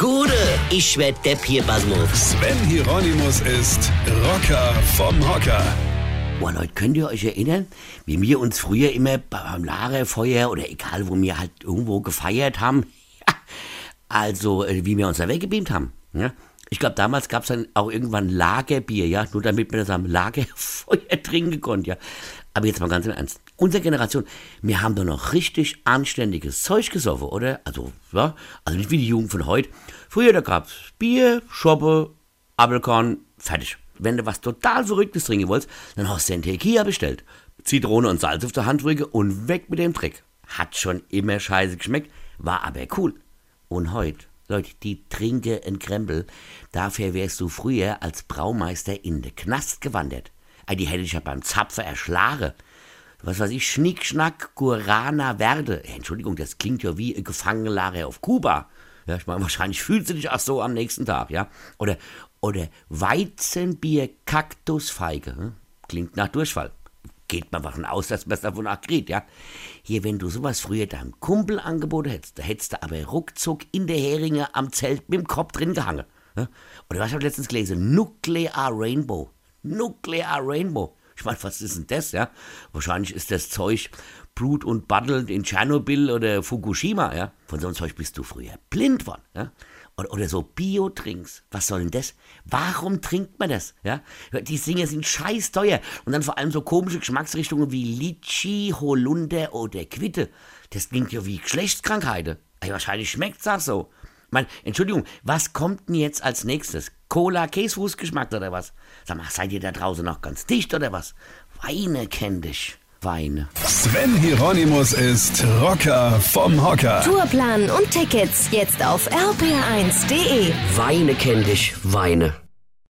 Gude, ich werd Depp hier, Basmus. Sven Hieronymus ist Rocker vom Hocker. Boah, Leute, könnt ihr euch erinnern, wie wir uns früher immer beim Lagerfeuer oder egal, wo wir halt irgendwo gefeiert haben, also äh, wie wir uns da weggebeamt haben. Ja? Ich glaube, damals gab es dann auch irgendwann Lagerbier, ja, nur damit man das am Lagerfeuer trinken konnte, ja. Aber jetzt mal ganz im Ernst. Unsere Generation, wir haben doch noch richtig anständiges Zeug gesoffen, oder? Also, ja, also nicht wie die Jugend von heute. Früher, da gab's Bier, Schoppe, Apfelkorn, fertig. Wenn du was total Verrücktes trinken wolltest, dann hast du einen Tequila bestellt. Zitrone und Salz auf der Handrüge und weg mit dem Dreck. Hat schon immer scheiße geschmeckt, war aber cool. Und heute, Leute, die trinken einen Krempel. Dafür wärst du früher als Braumeister in den Knast gewandert. Die hätte ich ja beim Zapfer erschlagen. Was weiß ich, Schnick, Schnack, Gurana Verde. Entschuldigung, das klingt ja wie Gefangenenlager auf Kuba. Ja, ich meine, wahrscheinlich fühlst du dich auch so am nächsten Tag, ja. Oder, oder Weizenbier Kaktusfeige. Hm? Klingt nach Durchfall. Geht man davon aus, dass man es davon auch kriegt, ja. Hier, wenn du sowas früher deinem Kumpel angeboten hättest, da hättest du aber ruckzuck in der Heringe am Zelt mit dem Kopf drin gehangen. Ja? Oder was habe ich letztens gelesen? Nuclear Rainbow. Nuclear Rainbow. Ich meine, was ist denn das, ja? Wahrscheinlich ist das Zeug Blut und Buddel in Tschernobyl oder Fukushima, ja? Von so einem Zeug bist du früher blind worden, ja? Oder, so Bio-Trinks. Was soll denn das? Warum trinkt man das? Ja? Die Dinge sind scheiß teuer. Und dann vor allem so komische Geschmacksrichtungen wie Litschi, Holunder oder Quitte. Das klingt ja wie Geschlechtskrankheiten. Wahrscheinlich schmeckt's auch so. Mein, Entschuldigung, was kommt denn jetzt als nächstes? Cola, Käsefußgeschmack oder was? Sag mal, seid ihr da draußen noch ganz dicht oder was? Weine kenn dich. Weine. Sven Hieronymus ist Rocker vom Hocker. Tourplan und Tickets jetzt auf rpr1.de. Weine kenn dich, Weine.